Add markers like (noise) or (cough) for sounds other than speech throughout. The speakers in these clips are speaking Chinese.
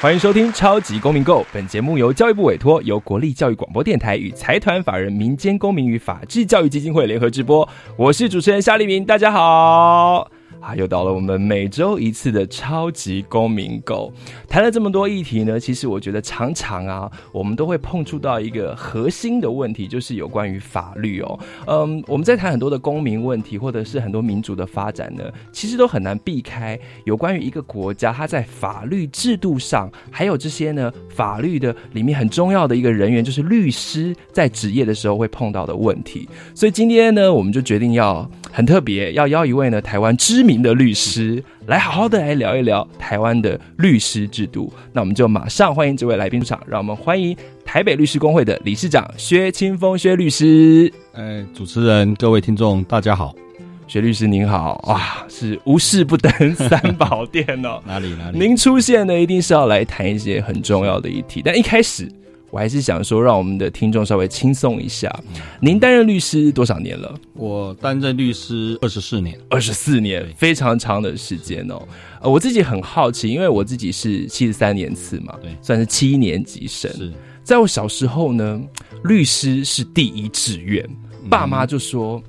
欢迎收听《超级公民购》，本节目由教育部委托，由国立教育广播电台与财团法人民间公民与法治教育基金会联合直播。我是主持人夏立明，大家好。啊，又到了我们每周一次的超级公民购，谈了这么多议题呢，其实我觉得常常啊，我们都会碰触到一个核心的问题，就是有关于法律哦。嗯，我们在谈很多的公民问题，或者是很多民主的发展呢，其实都很难避开有关于一个国家它在法律制度上，还有这些呢法律的里面很重要的一个人员，就是律师在职业的时候会碰到的问题。所以今天呢，我们就决定要很特别，要邀一位呢台湾知名的律师来好好的来聊一聊台湾的律师制度。那我们就马上欢迎这位来宾出场，让我们欢迎台北律师工会的理事长薛清峰薛律师。哎，主持人、各位听众，大家好，薛律师您好。哇，是无事不登三宝殿哦。(laughs) 哪里哪里？您出现呢，一定是要来谈一些很重要的议题。但一开始。我还是想说，让我们的听众稍微轻松一下。您担任律师多少年了？我担任律师二十四年，二十四年，非常长的时间哦。呃，我自己很好奇，因为我自己是七十三年次嘛，对，算是七年级生。是，在我小时候呢，律师是第一志愿，爸妈就说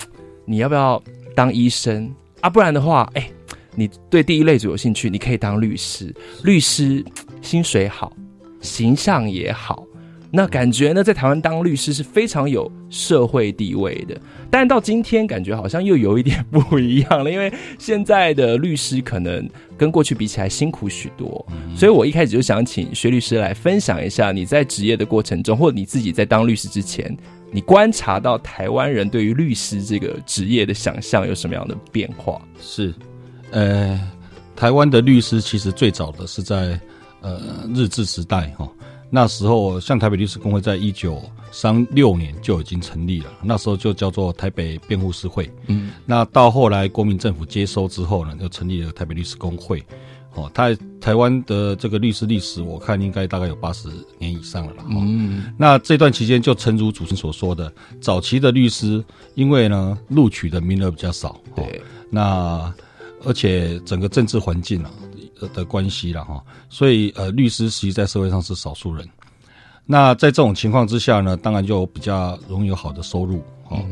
你要不要当医生啊？不然的话，哎，你对第一类组有兴趣，你可以当律师。律师薪水好，形象也好。那感觉呢，在台湾当律师是非常有社会地位的，但到今天感觉好像又有一点不一样了，因为现在的律师可能跟过去比起来辛苦许多，所以我一开始就想请薛律师来分享一下你在职业的过程中，或者你自己在当律师之前，你观察到台湾人对于律师这个职业的想象有什么样的变化？是，呃，台湾的律师其实最早的是在呃日治时代哈。那时候，像台北律师工会在一九三六年就已经成立了，那时候就叫做台北辩护师会。嗯，那到后来国民政府接收之后呢，就成立了台北律师工会。哦，台台湾的这个律师历史，我看应该大概有八十年以上了啦。嗯，那这段期间就诚如主持人所说的，早期的律师因为呢录取的名额比较少，对，那而且整个政治环境啊。的关系了哈，所以呃，律师实际在社会上是少数人。那在这种情况之下呢，当然就比较容易有好的收入。哦，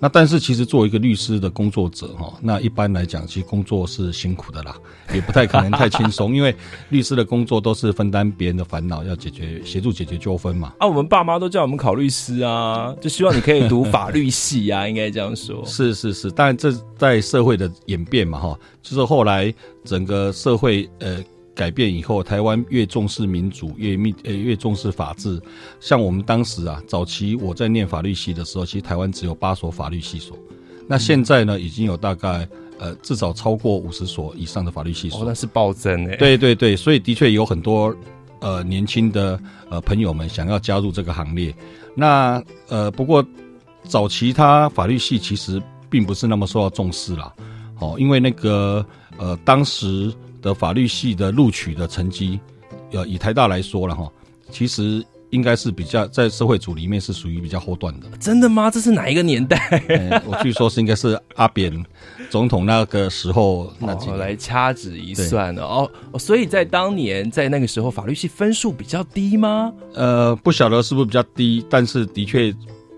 那但是其实作为一个律师的工作者哈，那一般来讲，其实工作是辛苦的啦，也不太可能太轻松，(laughs) 因为律师的工作都是分担别人的烦恼，要解决协助解决纠纷嘛。啊，我们爸妈都叫我们考律师啊，就希望你可以读法律系啊，(laughs) 应该这样说。是是是，但这在社会的演变嘛哈，就是后来整个社会呃。改变以后，台湾越重视民主，越密呃越重视法治。像我们当时啊，早期我在念法律系的时候，其实台湾只有八所法律系所。那现在呢，已经有大概呃至少超过五十所以上的法律系所。哦，那是暴增诶。对对对，所以的确有很多呃年轻的呃朋友们想要加入这个行列。那呃不过早期他法律系其实并不是那么受到重视啦。哦，因为那个呃当时。的法律系的录取的成绩，呃，以台大来说了哈，其实应该是比较在社会组里面是属于比较后段的。真的吗？这是哪一个年代？我据说是应该是阿扁总统那个时候那几来掐指一算的哦。所以在当年在那个时候，法律系分数比较低吗？呃，不晓得是不是比较低，但是的确。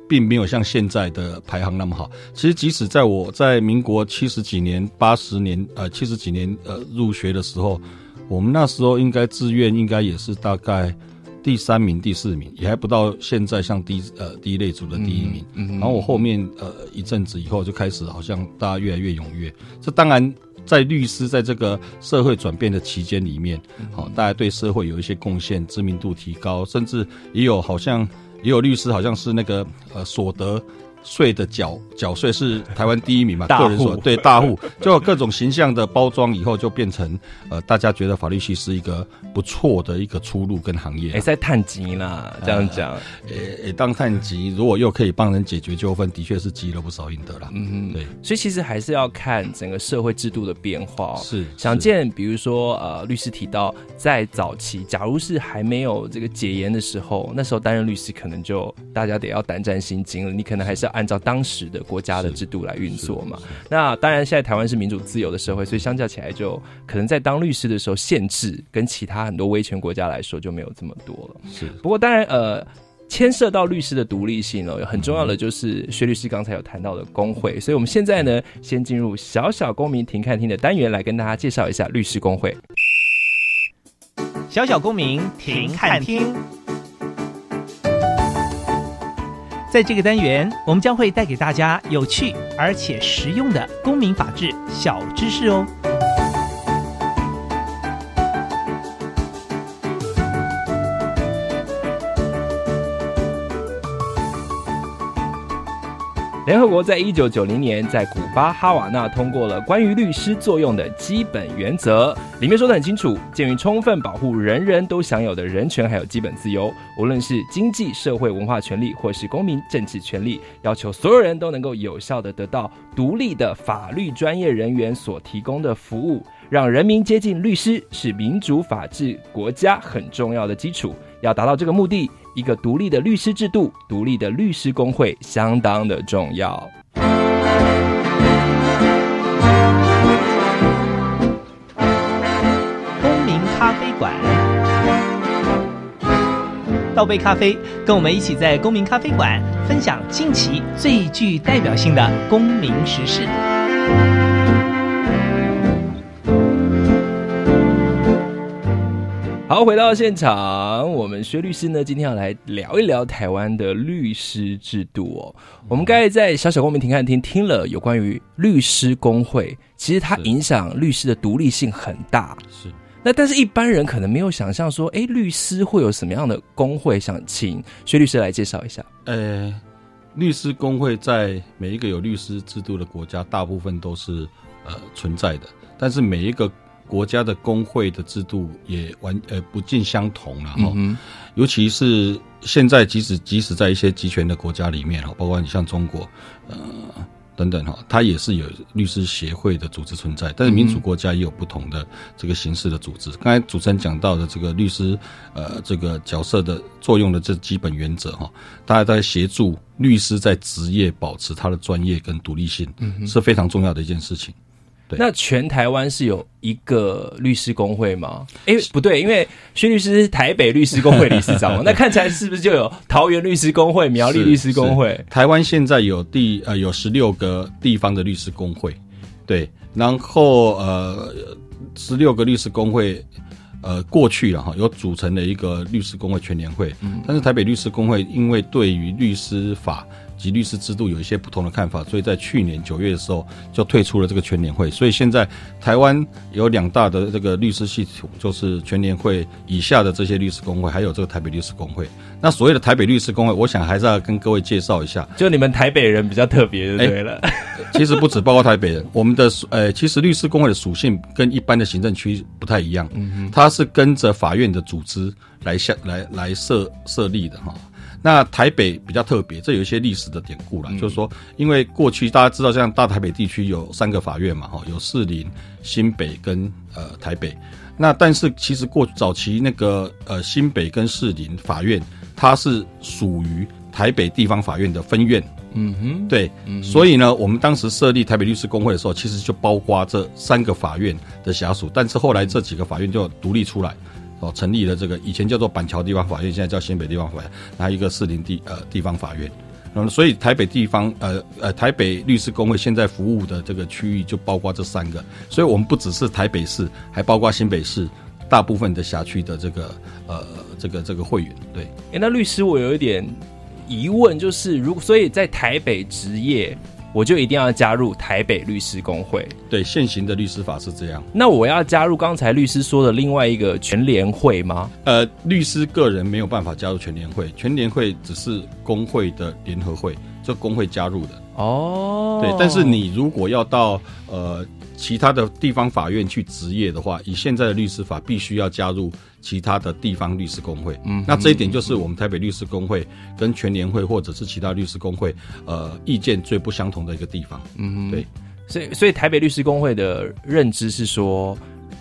并没有像现在的排行那么好。其实，即使在我在民国七十几年、八十年、呃七十几年呃入学的时候，我们那时候应该志愿应该也是大概第三名、第四名，也还不到现在像第呃第一类组的第一名。然后我后面呃一阵子以后就开始好像大家越来越踊跃。这当然在律师在这个社会转变的期间里面，好，大家对社会有一些贡献，知名度提高，甚至也有好像。也有律师好像是那个呃所得税的缴缴税是台湾第一名嘛，大户个人所对大户，(laughs) 就有各种形象的包装，以后就变成呃，大家觉得法律系是一个不错的一个出路跟行业哎，。在探级啦，这样讲，诶、诶当探级，如果又可以帮人解决纠纷，的确是积了不少阴德啦。嗯对，所以其实还是要看整个社会制度的变化、哦。是想见，比如说，呃，律师提到，在早期，假如是还没有这个解严的时候，那时候担任律师可能就大家得要胆战心惊了，你可能还是要按照当时的国家的制度来运作嘛。那当然，现在台湾是民主自由的社会，所以相较起来，就可能在当律师的时候，限制跟其他很多威权国家来说就没有这么多了。是不过当然，呃，牵涉到律师的独立性哦，很重要的就是薛律师刚才有谈到的工会，所以我们现在呢，先进入小小公民庭看厅的单元，来跟大家介绍一下律师工会。小小公民庭看听。在这个单元，我们将会带给大家有趣而且实用的公民法治小知识哦。联合国在一九九零年在古巴哈瓦那通过了关于律师作用的基本原则，里面说的很清楚，鉴于充分保护人人都享有的人权还有基本自由，无论是经济社会文化权利或是公民政治权利，要求所有人都能够有效的得到独立的法律专业人员所提供的服务，让人民接近律师是民主法治国家很重要的基础。要达到这个目的，一个独立的律师制度、独立的律师工会相当的重要。公民咖啡馆，倒杯咖啡，跟我们一起在公民咖啡馆分享近期最具代表性的公民时事。好，回到现场，我们薛律师呢，今天要来聊一聊台湾的律师制度哦。我们刚才在小小公民庭看厅听了有关于律师工会，其实它影响律师的独立性很大。是。那但是一般人可能没有想象说，哎，律师会有什么样的工会？想请薛律师来介绍一下。呃，律师工会在每一个有律师制度的国家，大部分都是呃存在的，但是每一个国家的工会的制度也完呃不尽相同了哈。嗯尤其是现在，即使即使在一些集权的国家里面哈，包括你像中国，呃等等哈，它也是有律师协会的组织存在。但是民主国家也有不同的这个形式的组织。刚才主持人讲到的这个律师呃这个角色的作用的这基本原则哈，大家在协助律师在职业保持他的专业跟独立性，是非常重要的一件事情。对那全台湾是有一个律师工会吗？哎，不对，因为薛律师是台北律师工会理事长嘛，(laughs) 那看起来是不是就有桃园律师工会、苗栗律师工会？台湾现在有第呃有十六个地方的律师工会，对，然后呃十六个律师工会。呃，过去了哈，有组成了一个律师工会全联会，嗯，但是台北律师工会因为对于律师法及律师制度有一些不同的看法，所以在去年九月的时候就退出了这个全联会。所以现在台湾有两大的这个律师系统，就是全联会以下的这些律师工会，还有这个台北律师工会。那所谓的台北律师工会，我想还是要跟各位介绍一下。就你们台北人比较特别，就对了。其实不止包括台北人，我们的呃，其实律师工会的属性跟一般的行政区不太一样，嗯它是跟着法院的组织来下来来设设立的哈。那台北比较特别，这有一些历史的典故啦，就是说，因为过去大家知道，像大台北地区有三个法院嘛，哈，有士林、新北跟呃台北。那但是其实过早期那个呃新北跟士林法院，它是属于台北地方法院的分院，嗯哼，对，所以呢，我们当时设立台北律师工会的时候，其实就包括这三个法院的辖属，但是后来这几个法院就独立出来，哦，成立了这个以前叫做板桥地方法院，现在叫新北地方法院，还有一个士林地呃地方法院。嗯，所以台北地方呃呃台北律师工会现在服务的这个区域就包括这三个，所以我们不只是台北市，还包括新北市大部分的辖区的这个呃这个这个会员，对。哎，那律师我有一点疑问，就是如果所以在台北职业，我就一定要加入台北律师工会。对，现行的律师法是这样。那我要加入刚才律师说的另外一个全联会吗？呃，律师个人没有办法加入全联会，全联会只是工会的联合会，这工会加入的。哦，对，但是你如果要到呃其他的地方法院去执业的话，以现在的律师法，必须要加入其他的地方律师工会。嗯那这一点就是我们台北律师工会跟全联会或者是其他律师工会呃意见最不相同的一个地方。嗯对，所以所以台北律师工会的认知是说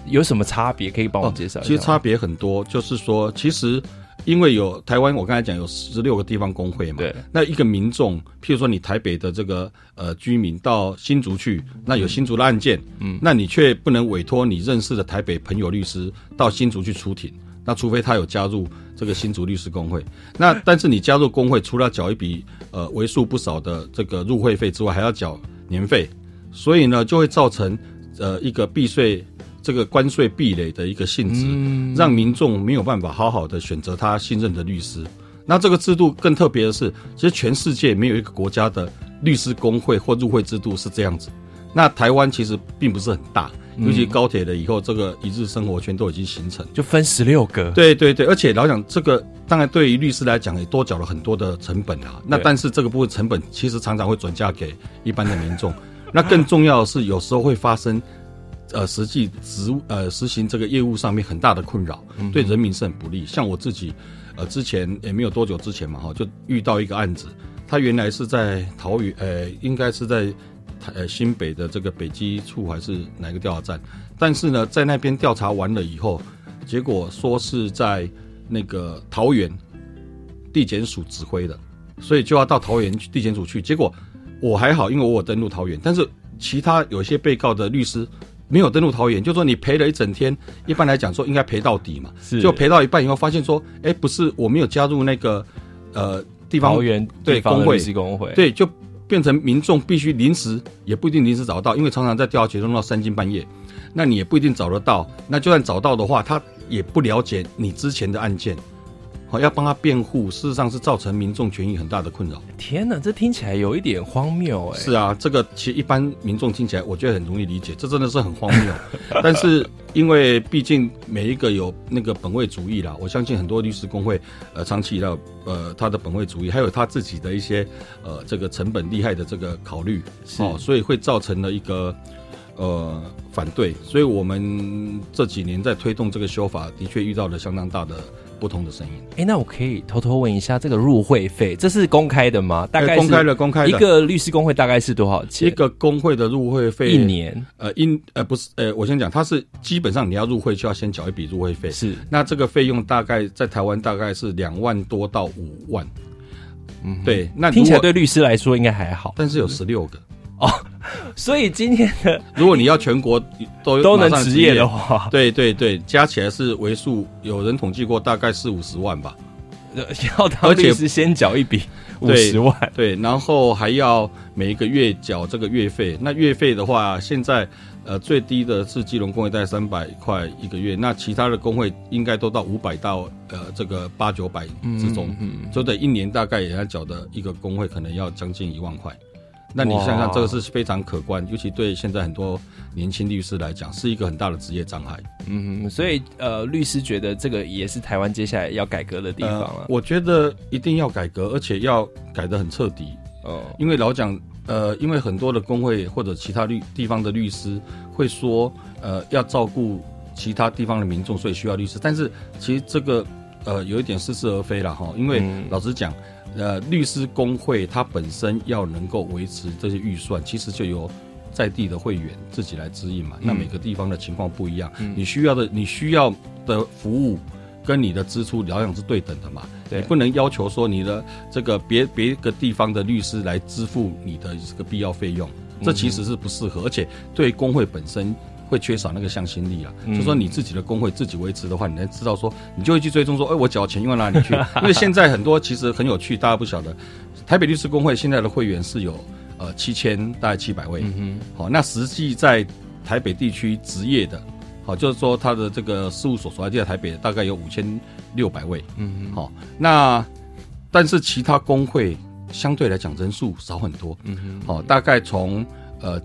有什么差别？可以帮我介绍一下吗？其实差别很多，就是说，其实因为有台湾，我刚才讲有十六个地方工会嘛，对，那一个民众，譬如说你台北的这个呃居民到新竹去，那有新竹的案件，嗯那你却不能委托你认识的台北朋友律师到新竹去出庭，那除非他有加入这个新竹律师工会，那但是你加入工会，除了缴一笔呃为数不少的这个入会费之外，还要缴年费，所以呢就会造成呃一个避税。这个关税壁垒的一个性质，嗯让民众没有办法好好的选择他信任的律师。那这个制度更特别的是，其实全世界没有一个国家的律师工会或入会制度是这样子。那台湾其实并不是很大，尤其高铁了以后，这个一日生活圈都已经形成。就分十六个，对对对，而且老讲这个，当然对于律师来讲也多缴了很多的成本啊。那但是这个部分成本其实常常会转嫁给一般的民众。那更重要的是，有时候会发生。呃，实际执务呃实行这个业务上面很大的困扰，对人民是很不利。像我自己，呃，之前也没有多久之前嘛，哈，就遇到一个案子，他原来是在桃园，呃，应该是在台呃新北的这个北基处还是哪个调查站，但是呢，在那边调查完了以后，结果说是在那个桃园地检署指挥的，所以就要到桃园地检署去。结果我还好，因为我有登录桃园，但是其他有些被告的律师没有登录桃园，就说你赔了一整天，一般来讲说应该赔到底嘛，是。就赔到一半以后发现说，哎，不是我没有加入那个呃地方桃园对工会。对，就变成民众必须临时，也不一定临时找得到，因为常常在调查中到三更半夜，那你也不一定找得到。那就算找到的话，他也不了解你之前的案件，好要帮他辩护，事实上是造成民众权益很大的困扰。天哪，这听起来有一点荒谬哎。是啊，这个其实一般民众听起来，我觉得很容易理解，这真的是很荒谬。(laughs) 但是因为毕竟每一个有那个本位主义啦，我相信很多律师工会呃长期以来呃他的本位主义，还有他自己的一些呃这个成本利害的这个考虑，哦，所以会造成了一个呃反对。所以我们这几年在推动这个修法，的确遇到了相当大的不同的声音。哎，那我可以偷偷问一下，这个入会费这是公开的吗？大概公开的，公开的一个律师工会大概是多少钱？一个工会的入会费一年呃，因呃不是呃，我先讲，它是基本上你要入会就要先缴一笔入会费，是那这个费用大概在台湾大概是两万多到五万，嗯，对，那如听起来果对律师来说应该还好。但是有十六个，(laughs) 所以今天的如果你要全国都都能马上执业的，话，对对对，加起来是为数，有人统计过大概四五十万吧，呃 (laughs) 要当而且律师先缴一笔五十万，对，然后还要每一个月缴这个月费。那月费的话，现在呃最低的是基隆工会大概三百块一个月，那其他的工会应该都到五百到呃这个八九百之中，嗯嗯就得一年大概也要缴的一个工会可能要将近一万块。那你想想，这个是非常可观，尤其对现在很多年轻律师来讲，是一个很大的职业障碍。嗯，所以呃，律师觉得这个也是台湾接下来要改革的地方呃了。我觉得一定要改革，而且要改得很彻底。哦，因为老蒋，呃，因为很多的工会或者其他律地方的律师会说，呃，要照顾其他地方的民众，所以需要律师。但是其实这个呃有一点似是而非了哈，因为嗯老实讲，呃，律师工会它本身要能够维持这些预算，其实就由在地的会员自己来指引嘛。那每个地方的情况不一样，嗯你需要的你需要的服务。跟你的支出疗养是对等的嘛？你不能要求说你的这个别别个地方的律师来支付你的这个必要费用，这其实是不适合，而且对工会本身会缺少那个向心力啊。嗯。就说你自己的工会自己维持的话，你能知道说，你就会去追踪说，哎，我缴钱用到哪里去？(laughs) 因为现在很多其实很有趣，大家不晓得，台北律师工会现在的会员是有呃七千大概七百位，嗯好，那实际在台北地区执业的，好，就是说他的这个事务所所在地在台北大概有五千六百位，哼，嗯哼，好，那但是其他工会相对来讲人数少很多，嗯哼，好，大概从呃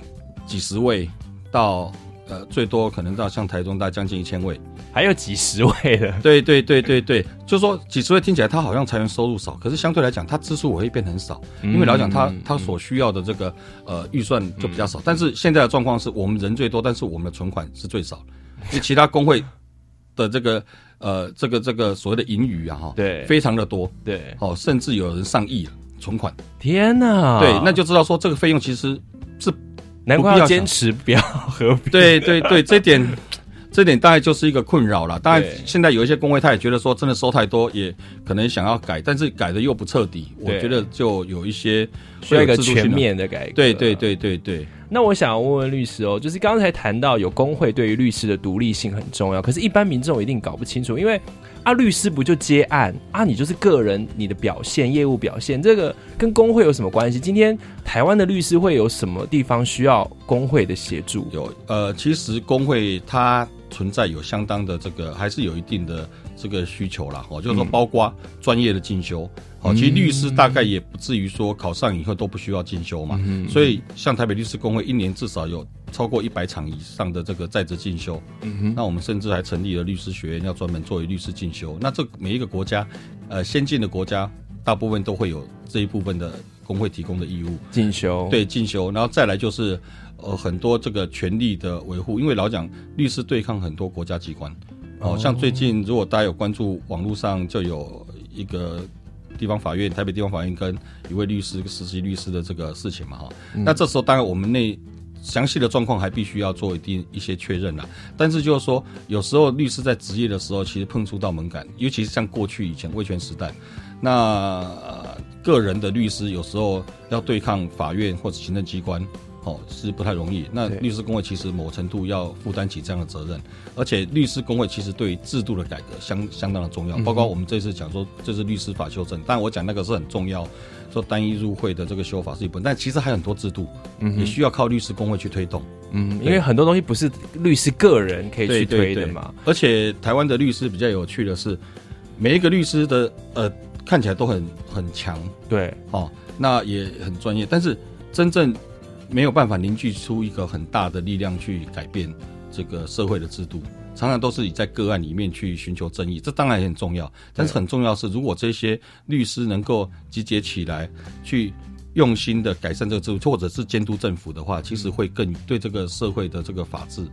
几十位到呃最多可能到像台中大概将近一千位，还有几十位的，对对对对对，就说几十位听起来他好像裁员收入少，可是相对来讲，他支出我会变很少，因为老讲他他所需要的这个呃预算就比较少。但是现在的状况是我们人最多，但是我们的存款是最少，因为其他工会的这个呃这个这个所谓的盈余啊哈，对非常的多，对，哦，甚至有人上亿了存款，天哪，对，那就知道说这个费用其实是难怪要坚持不要合并，对对对，这点。这点大概就是一个困扰了。当然，现在有一些工会，他也觉得说，真的收太多，也可能想要改，但是改的又不彻底。我觉得就有一些需要一个全。面的改革。对对。对对对，那我想问问律师哦，就是刚才谈到有工会对于律师的独立性很重要，可是，一般民众一定搞不清楚，因为啊，律师不就接案啊，你就是个人你的表现、业务表现，这个跟工会有什么关系？今天台湾的律师会有什么地方需要工会的协助？有呃，其实工会它存在有相当的这个，还是有一定的这个需求啦。哦，就是说包括专业的进修。哦，其实律师大概也不至于说考上以后都不需要进修嘛。所以像台北律师工会一年至少有超过一百场以上的这个在职进修。嗯那我们甚至还成立了律师学院，要专门作为律师进修。那这每一个国家，呃，先进的国家大部分都会有这一部分的工会提供的义务。进修对进修，然后再来就是呃很多这个权利的维护，因为老讲律师对抗很多国家机关，哦，像最近如果大家有关注网络上就有一个地方法院台北地方法院跟一位律师实习律师的这个事情嘛哈，那这时候当然我们那详细的状况还必须要做一定一些确认啦。但是就是说，有时候律师在职业的时候，其实碰触到门槛，尤其是像过去以前威权时代，那、呃个人的律师有时候要对抗法院或者行政机关。哦，是不太容易。那律师工会其实某程度要负担起这样的责任，而且律师工会其实对制度的改革相相当的重要，包括我们这次讲说这是律师法修正，但我讲那个是很重要，说单一入会的这个修法是一部分，但其实还有很多制度，也需要靠律师工会去推动。嗯，因为很多东西不是律师个人可以去推的嘛。而且台湾的律师比较有趣的是，每一个律师的呃看起来都很很强对，哦，那也很专业，但是真正没有办法凝聚出一个很大的力量去改变这个社会的制度。常常都是以在个案里面去寻求争议，这当然也很重要。但是很重要是，如果这些律师能够集结起来，去用心的改善这个制度，或者是监督政府的话，其实会更对这个社会的这个法治，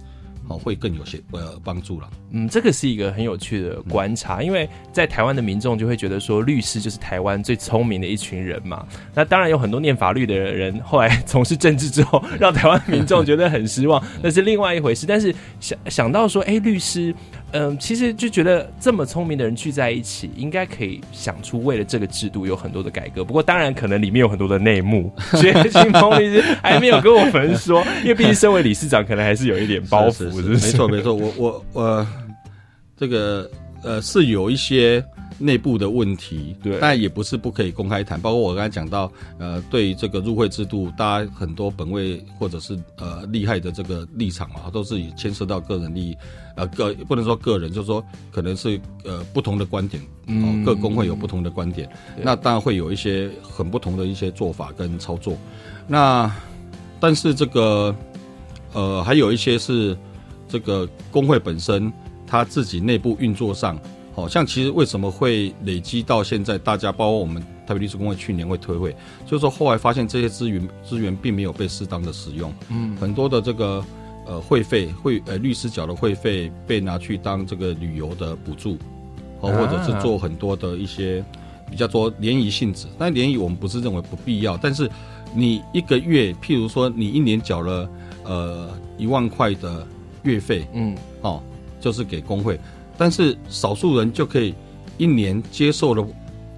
哦，会更有些呃帮助了。嗯，这个是一个很有趣的观察，因为在台湾的民众就会觉得说，律师就是台湾最聪明的一群人嘛。那当然有很多念法律的人，后来从事政治之后，(laughs) 让台湾民众觉得很失望，那是另外一回事。但是想想到说，哎，律师，嗯、其实就觉得这么聪明的人聚在一起，应该可以想出为了这个制度有很多的改革。不过当然可能里面有很多的内幕，(laughs) 所以清风律师还没有跟我们说，因为毕竟身为理事长，可能还是有一点包袱，是？没错没错，我我我这个呃是有一些内部的问题，对但也不是不可以公开谈。包括我刚才讲到，呃，对于这个入会制度，大家很多本位或者是呃厉害的这个立场嘛，都是以牵涉到个人利益，呃个不能说个人，就是说可能是呃不同的观点，哦，各工会有不同的观点，那当然会有一些很不同的一些做法跟操作。那但是这个呃还有一些是这个工会本身他自己内部运作上，好、像其实为什么会累积到现在，大家包括我们台北律师工会去年会退会，就是说后来发现这些资源资源并没有被适当的使用，嗯，很多的这个呃会费会呃律师缴的会费被拿去当这个旅游的补助，哦，或者是啊做很多的一些比较多联谊性质。那联谊我们不是认为不必要，但是你一个月，譬如说你一年缴了呃一万块的月费，嗯，哦，就是给工会，但是少数人就可以一年接受的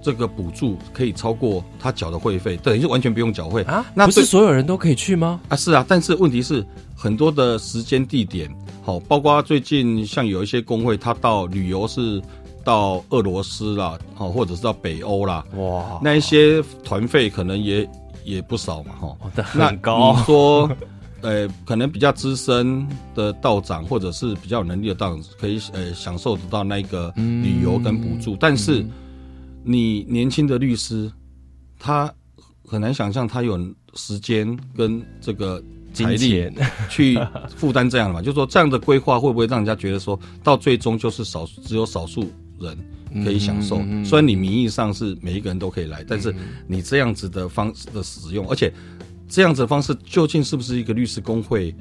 这个补助可以超过他缴的会费，等于是完全不用缴会。啊，那不是所有人都可以去吗？啊，是啊，但是问题是很多的时间地点，好、包括最近像有一些工会，他到旅游是到俄罗斯啦，好、或者是到北欧啦，哇，那一些团费可能也也不少嘛，哈、那很高。你说，呃，可能比较资深的道长，或者是比较有能力的道长，可以呃享受得到那个旅游跟补助，但是你年轻的律师，他很难想象他有时间跟这个财力去负担这样的嘛？(laughs) 就是说这样的规划会不会让人家觉得说到最终就是少只有少数人可以享受？虽然你名义上是每一个人都可以来，但是你这样子的方式的使用，而且这样子的方式究竟是不是一个律师工会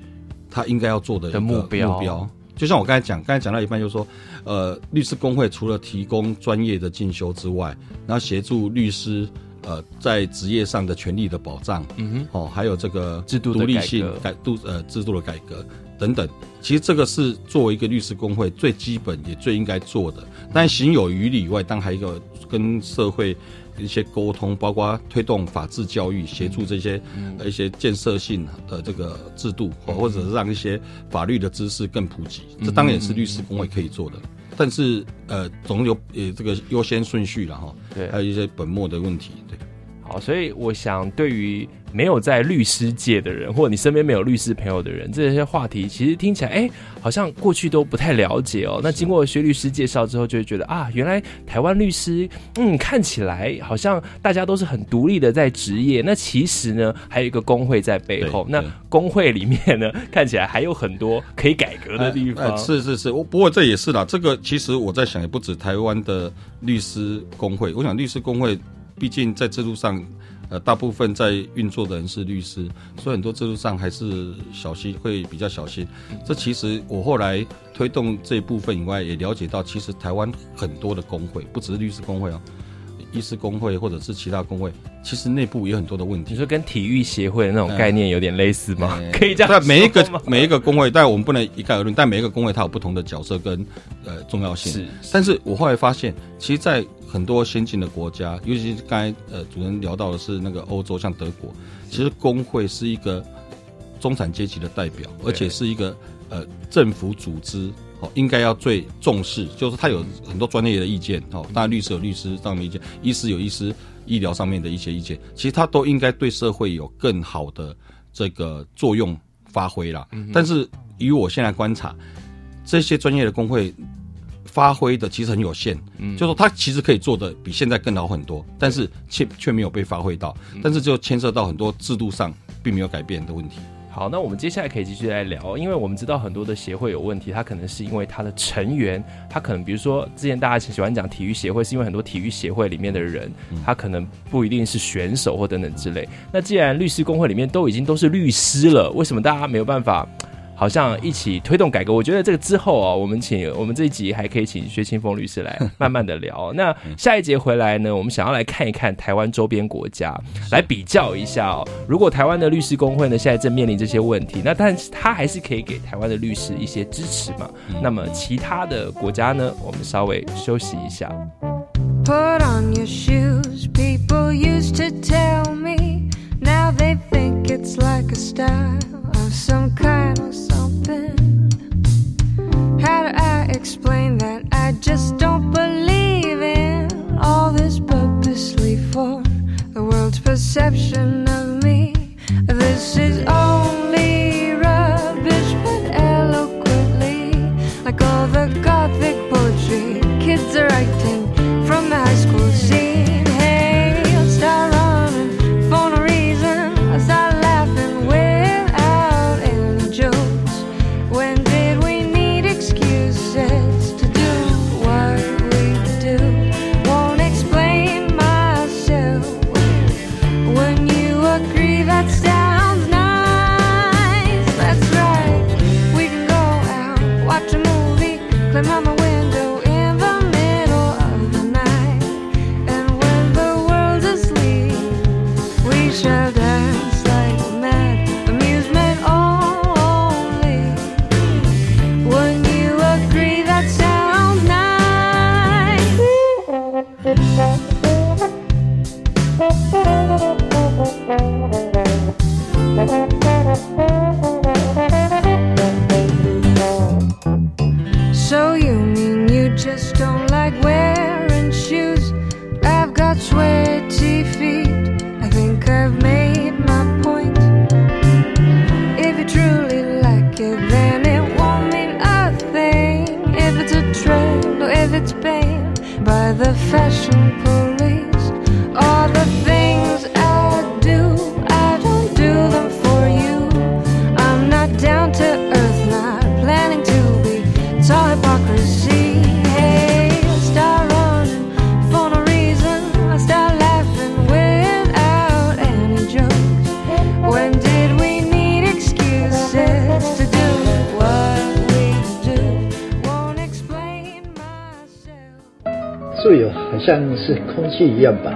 他应该要做的目标？目标？就像我刚才讲，刚才讲到一半，就是说，呃，律师工会除了提供专业的进修之外，然后协助律师。呃，在职业上的权利的保障，嗯哼，哦，还有这个制度独立性改度呃制度的改革等等，其实这个是作为一个律师工会最基本也最应该做的。但行有余力以外，当还有一个跟社会一些沟通，包括推动法治教育，协助这些一些建设性的这个制度，或者是让一些法律的知识更普及，这当然也是律师工会可以做的。但是，呃，总有呃这个优先顺序了哈，对，还有一些本末的问题，对。好，所以我想对于。没有在律师界的人，或者你身边没有律师朋友的人，这些话题其实听起来，哎，好像过去都不太了解哦。那经过薛律师介绍之后，就会觉得啊，原来台湾律师，嗯，看起来好像大家都是很独立的在职业。那其实呢，还有一个工会在背后。那工会里面呢，看起来还有很多可以改革的地方。是是是，我不过这也是啦。这个其实我在想，也不止台湾的律师工会。我想律师工会，毕竟在制度上。呃，大部分在运作的人是律师，所以很多制度上还是小心，会比较小心。这其实我后来推动这一部分以外，也了解到，其实台湾很多的工会，不只是律师工会哦。医师工会或者是其他工会，其实内部也有很多的问题。你说跟体育协会的那种概念有点类似吗？(laughs) 可以这样。但每一个每一个工会，但我们不能一概而论。但每一个工会它有不同的角色跟呃重要性。是。但是我后来发现，其实，在很多先进的国家，尤其是刚才呃主人聊到的是那个欧洲，像德国，其实工会是一个中产阶级的代表，而且是一个呃政府组织。哦，应该要最重视，就是他有很多专业的意见。哦，当然律师有律师上面意见，医师有医师医疗上面的一些意见，其实他都应该对社会有更好的这个作用发挥了。但是以我现在观察，这些专业的工会发挥的其实很有限。嗯，就说他其实可以做的比现在更好很多，但是却却没有被发挥到。但是就牵涉到很多制度上并没有改变的问题。好，那我们接下来可以继续来聊，因为我们知道很多的协会有问题，它可能是因为它的成员，他可能比如说之前大家喜欢讲体育协会，是因为很多体育协会里面的人，他可能不一定是选手或等等之类。那既然律师工会里面都已经都是律师了，为什么大家没有办法？好像一起推动改革，我觉得这个之后啊，我们请我们这一集还可以请薛清峰律师来慢慢的聊。那下一节回来呢，我们想要来看一看台湾周边国家，来比较一下哦。如果台湾的律师工会呢现在正面临这些问题，那但是他还是可以给台湾的律师一些支持嘛？那么其他的国家呢，我们稍微休息一下。Put on your shoes, people used to tell me. Now they think it's like a style of some kind of. How do I explain that? I just don't believe in all this purposely for the world's perception of me. This is only rubbish, but eloquently, like all the gothic poetry kids are writing from the high school scene. 是一样吧。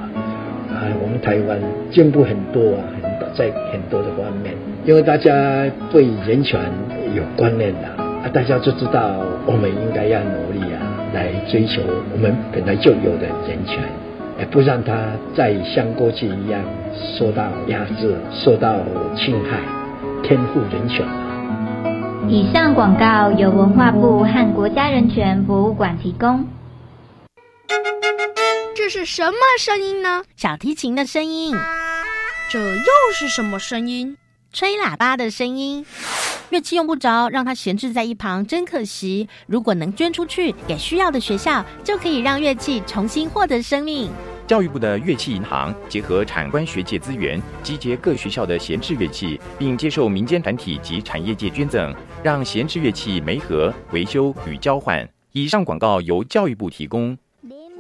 啊，我们台湾进步很多啊，很多在很多的方面，因为大家对人权有观念了啊，大家就知道我们应该要努力啊，来追求我们本来就有的人权，也不让它再像过去一样受到压制、受到侵害，天赋人权。以上广告由文化部和国家人权博物馆提供。这是什么声音呢？小提琴的声音。这又是什么声音？吹喇叭的声音。乐器用不着，让它闲置在一旁，真可惜。如果能捐出去给需要的学校，就可以让乐器重新获得生命。教育部的乐器银行结合产官学界资源，集结各学校的闲置乐器，并接受民间团体及产业界捐赠，让闲置乐器媒合、维修与交换。以上广告由教育部提供。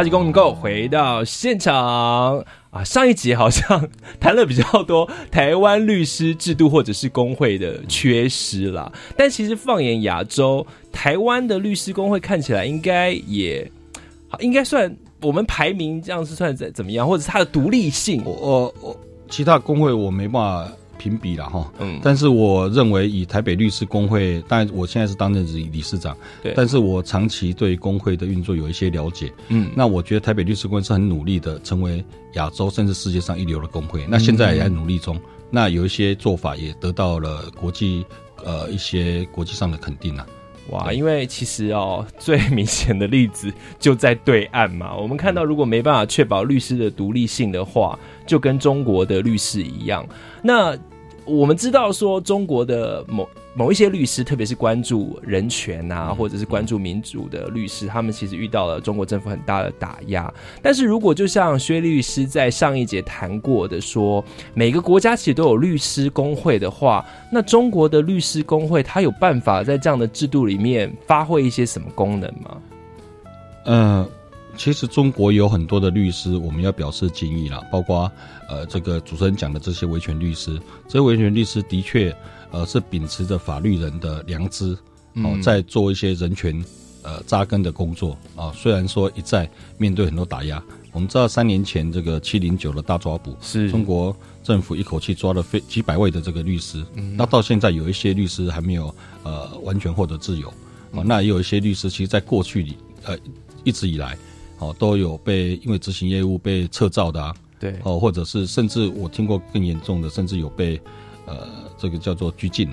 超级公民购回到现场啊！上一集好像谈了比较多台湾律师制度或者是工会的缺失啦，但其实放眼亚洲，台湾的律师工会看起来应该也，应该算我们排名这样是算怎怎么样，或者是它的独立性。我我其他工会我没办法。评比了哈，嗯，但是我认为以台北律师工会，当然我现在是担任理理事长，对，但是我长期对工会的运作有一些了解，嗯，那我觉得台北律师工会是很努力的，成为亚洲甚至世界上一流的工会，那现在也在努力中，那有一些做法也得到了国际呃一些国际上的肯定啊。哇，因为其实哦，最明显的例子就在对岸嘛，我们看到如果没办法确保律师的独立性的话，就跟中国的律师一样，那。我们知道说，中国的某某一些律师，特别是关注人权啊，或者是关注民主的律师，他们其实遇到了中国政府很大的打压。但是如果就像薛律师在上一节谈过的，说每个国家其实都有律师工会的话，那中国的律师工会，它有办法在这样的制度里面发挥一些什么功能吗？嗯。其实中国有很多的律师，我们要表示敬意了。包括呃，这个主持人讲的这些维权律师，这些维权律师的确呃是秉持着法律人的良知哦，在做一些人权呃扎根的工作啊。虽然说一再面对很多打压，我们知道三年前这个七零九的大抓捕，是中国政府一口气抓了非几百位的这个律师，那到现在有一些律师还没有呃完全获得自由哦。那也有一些律师，其实在过去里呃一直以来。哦，都有被因为执行业务被撤照的啊，对，哦，或者是甚至我听过更严重的，甚至有被呃这个叫做拘禁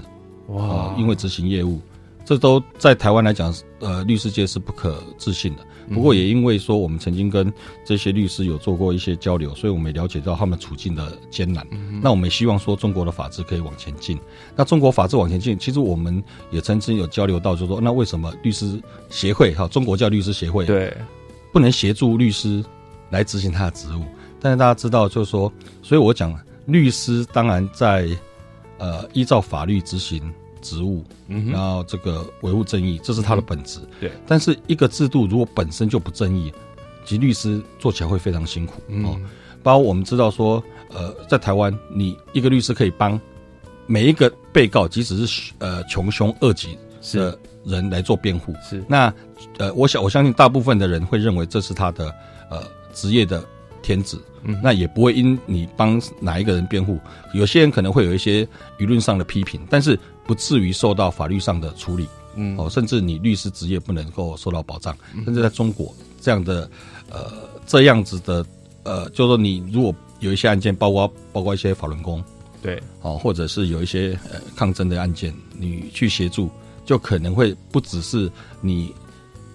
哇，因为执行业务，这都在台湾来讲，呃，律师界是不可置信的。不过也因为说我们曾经跟这些律师有做过一些交流，所以我们也了解到他们处境的艰难。那我们也希望说中国的法治可以往前进。那中国法治往前进，其实我们也曾经有交流到，就说那为什么律师协会哈，中国叫律师协会对。不能协助律师来执行他的职务，但是大家知道，就是说，所以我讲，律师当然在呃依照法律执行职务，然后这个维护正义，这是他的本质。对，但是一个制度如果本身就不正义，其律师做起来会非常辛苦。哦。包括我们知道说，呃，在台湾，你一个律师可以帮每一个被告，即使是呃穷凶恶极的人来做辩护。是。那呃，我想我相信大部分的人会认为这是他的呃职业的。天职，嗯，那也不会因你帮哪一个人辩护，有些人可能会有一些舆论上的批评，但是不至于受到法律上的处理。嗯，哦，甚至你律师职业不能够受到保障，甚至在中国这样的呃这样子的呃，就是说你如果有一些案件，包括包括一些法轮功，对，哦，或者是有一些呃抗争的案件，你去协助，就可能会不只是你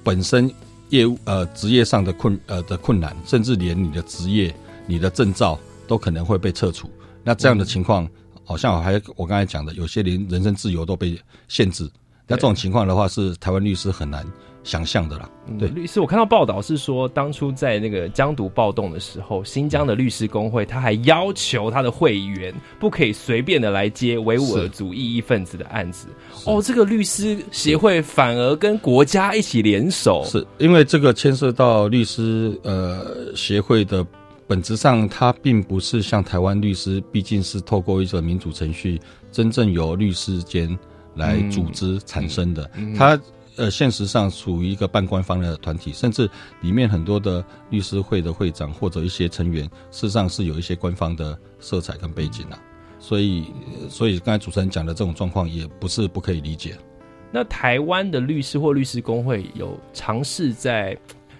本身业务呃职业上的困呃的困难，甚至连你的职业、你的证照都可能会被撤除。那这样的情况，好像还我刚才讲的，有些连人身自由都被限制。那这种情况的话，是台湾律师很难想象的啦。对，律师，我看到报道是说，当初在那个江独暴动的时候，新疆的律师工会他还要求他的会员不可以随便的来接维吾尔族异议分子的案子。哦，这个律师协会反而跟国家一起联手，是因为这个牵涉到律师呃协会的本质上，它并不是像台湾律师，毕竟是透过一个民主程序，真正由律师间。来组织产生的，它呃，现实上属于一个半官方的团体，甚至里面很多的律师会的会长或者一些成员，事实上是有一些官方的色彩跟背景啊。所以，所以刚才主持人讲的这种状况，也不是不可以理解。那台湾的律师或律师工会有尝试在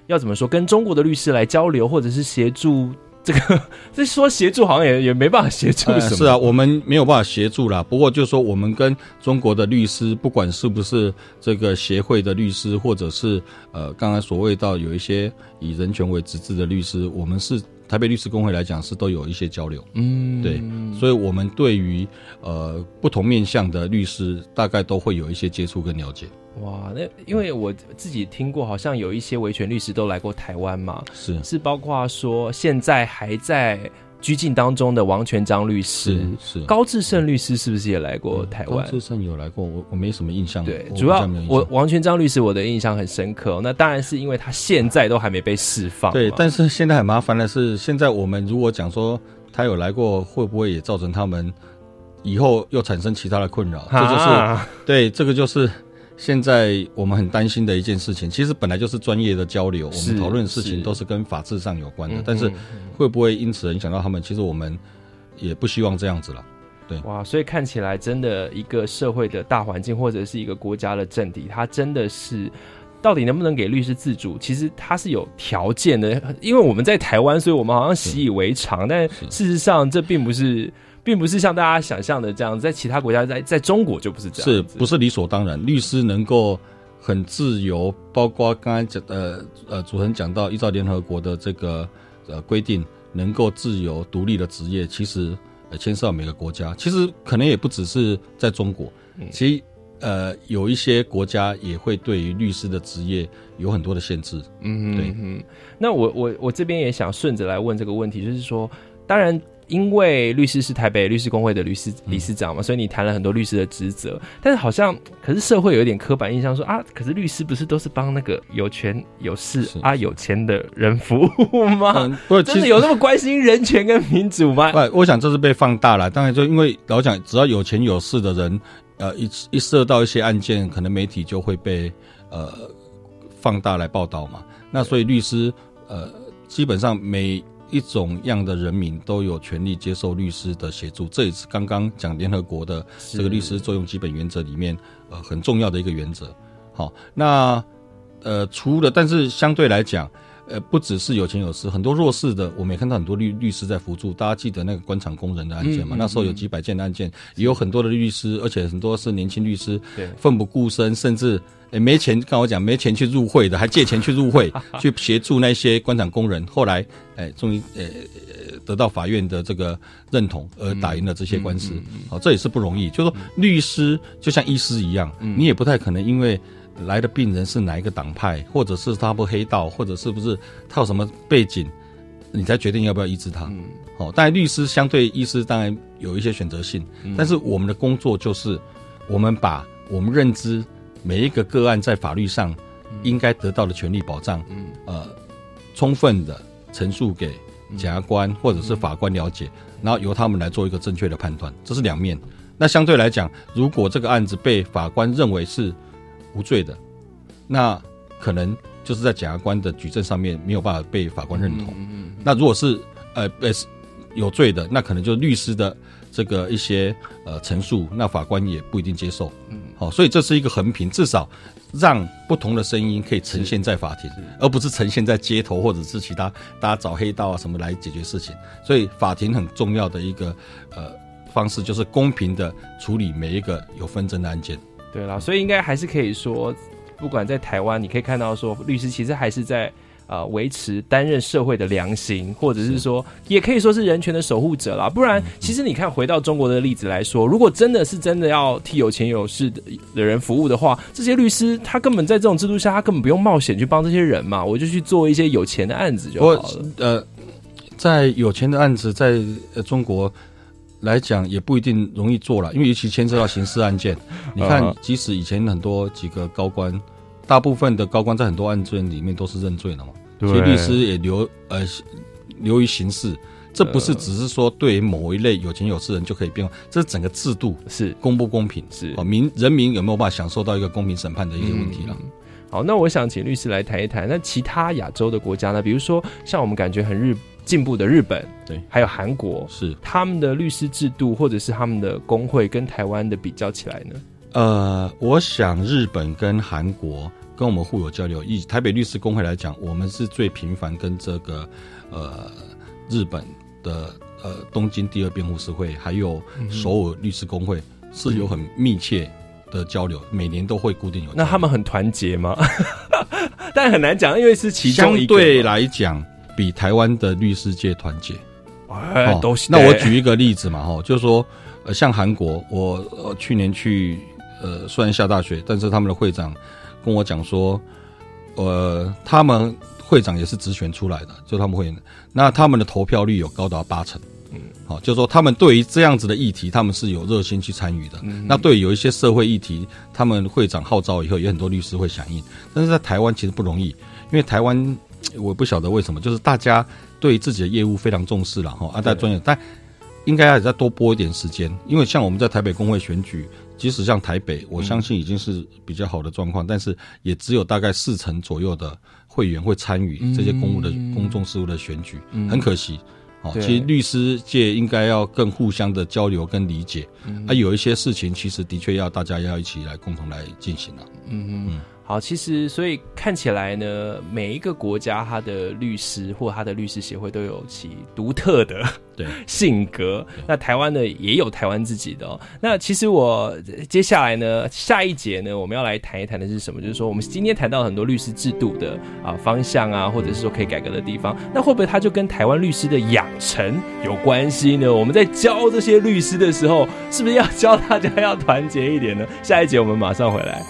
要怎么说，跟中国的律师来交流，或者是协助？这个 (laughs) 这说协助好像也也没办法协助什么。是啊，我们没有办法协助啦。不过就是说，我们跟中国的律师，不管是不是这个协会的律师，或者是呃，刚才所谓到有一些以人权为职责的律师，我们是台北律师工会来讲是都有一些交流。嗯，对，所以我们对于呃不同面向的律师，大概都会有一些接触跟了解。哇，那因为我自己听过，好像有一些维权律师都来过台湾嘛，是是，包括说现在还在拘禁当中的王全章律师，是高志胜律师，是不是也来过台湾？高志胜有来过，我我没什么印象。对，主要我王全章律师我的印象很深刻，那当然是因为他现在都还没被释放。对，但是现在很麻烦的是，现在我们如果讲说他有来过，会不会也造成他们以后又产生其他的困扰？这就是对，这个就是。现在我们很担心的一件事情，其实本来就是专业的交流，我们讨论的事情都是跟法治上有关的。但是会不会因此影响到他们？其实我们也不希望这样子了。对，哇，所以看起来真的一个社会的大环境，或者是一个国家的政体，它真的是到底能不能给律师自主？其实它是有条件的，因为我们在台湾，所以我们好像习以为常，但事实上这并不是。并不是像大家想象的这样，在其他国家，在在中国就不是这样，是不是理所当然？律师能够很自由，包括刚才讲呃呃，主持人讲到，依照联合国的这个呃规定，能够自由独立的职业，其实呃牵涉到每个国家，其实可能也不只是在中国，其实呃有一些国家也会对于律师的职业有很多的限制。嗯，对，嗯，那我我我这边也想顺着来问这个问题，就是说，当然。因为律师是台北律师工会的律师理事长嘛，所以你谈了很多律师的职责。但是好像，可是社会有一点刻板印象，说啊，可是律师不是都是帮那个有权有势啊有钱的人服务吗？(laughs) 不，真的有那么关心人权跟民主吗？不，我想这是被放大了。当然，就因为老讲，只要有钱有势的人，呃，一一涉到一些案件，可能媒体就会被呃放大来报道嘛。那所以律师呃，基本上每一种样的人民都有权利接受律师的协助，这也是刚刚讲联合国的这个律师作用基本原则里面呃很重要的一个原则。好，那呃除了，但是相对来讲，呃不只是有钱有势，很多弱势的，我们也看到很多律律师在辅助。大家记得那个官场工人的案件嘛？那时候有几百件的案件，也有很多的律师，而且很多是年轻律师，奋不顾身，甚至。诶，没钱，跟我讲没钱去入会的，还借钱去入会，(laughs) 去协助那些官场工人。后来，诶，终于，呃，得到法院的这个认同，而打赢了这些官司。好，这也是不容易。就说律师就像医师一样，你也不太可能因为来的病人是哪一个党派，或者是他不黑道，或者是不是他有什么背景，你才决定要不要医治他。嗯好，但律师相对医师当然有一些选择性，但是我们的工作就是我们把我们认知。每一个个案在法律上应该得到的权利保障，呃，充分的陈述给检察官或者是法官了解，然后由他们来做一个正确的判断，这是两面。那相对来讲，如果这个案子被法官认为是无罪的，那可能就是在检察官的举证上面没有办法被法官认同。那如果是呃呃是有罪的，那可能就律师的这个一些呃陈述，那法官也不一定接受。嗯，好，所以这是一个横平，至少让不同的声音可以呈现在法庭，而不是呈现在街头或者是其他大家找黑道啊什么来解决事情。所以法庭很重要的一个呃方式就是公平的处理每一个有纷争的案件。对啦，所以应该还是可以说，不管在台湾，你可以看到说，律师其实还是在呃维持担任社会的良心，或者是说，也可以说是人权的守护者啦。不然，其实你看回到中国的例子来说，如果真的是真的要替有钱有势的的人服务的话，这些律师他根本在这种制度下，他根本不用冒险去帮这些人嘛，我就去做一些有钱的案子就好了。呃，在有钱的案子，在呃中国。来讲也不一定容易做了，因为尤其牵涉到刑事案件。(laughs) 你看，即使以前很多几个高官，大部分的高官在很多案件里面都是认罪了嘛，所以律师也留呃留于刑事。这不是只是说对某一类有钱有势人就可以变，这是整个制度是公不公平，是哦民人民有没有办法享受到一个公平审判的一些问题了。好，那我想请律师来谈一谈，那其他亚洲的国家呢？比如说像我们感觉很日。进步的日本，对，还有韩国，是他们的律师制度或者是他们的工会跟台湾的比较起来呢？呃，我想日本跟韩国跟我们互有交流。以台北律师工会来讲，我们是最频繁跟这个呃日本的呃东京第二辩护士会，还有首尔律师工会是有很密切的交流，每年都会固定有。那他们很团结吗？(laughs) 但很难讲，因为是其中相对来讲。比台湾的律师界团结，哎，都那我举一个例子嘛，哈，就是说，呃，像韩国，我去年去，呃，虽然下大雪，但是他们的会长跟我讲说，呃，他们会长也是直选出来的，就他们会，那他们的投票率有高达八成，嗯，好，就是说他们对于这样子的议题，他们是有热心去参与的。那对有一些社会议题，他们会长号召以后，有很多律师会响应。但是在台湾其实不容易，因为台湾。我不晓得为什么，就是大家对自己的业务非常重视了哈，啊，在专业，但应该要再多拨一点时间，因为像我们在台北工会选举，即使像台北，我相信已经是比较好的状况，但是也只有大概四成左右的会员会参与这些公务的公众事务的选举，很可惜。哦，其实律师界应该要更互相的交流跟理解，啊，有一些事情其实的确要大家要一起来共同来进行了。嗯嗯。好，其实所以看起来呢，每一个国家他的律师或他的律师协会都有其独特的对 (laughs) 性格。那台湾呢也有台湾自己的。哦那其实我接下来呢，下一节呢，我们要来谈一谈的是什么？就是说，我们今天谈到很多律师制度的啊方向啊，或者是说可以改革的地方，那会不会它就跟台湾律师的养成有关系呢？我们在教这些律师的时候，是不是要教大家要团结一点呢？下一节我们马上回来。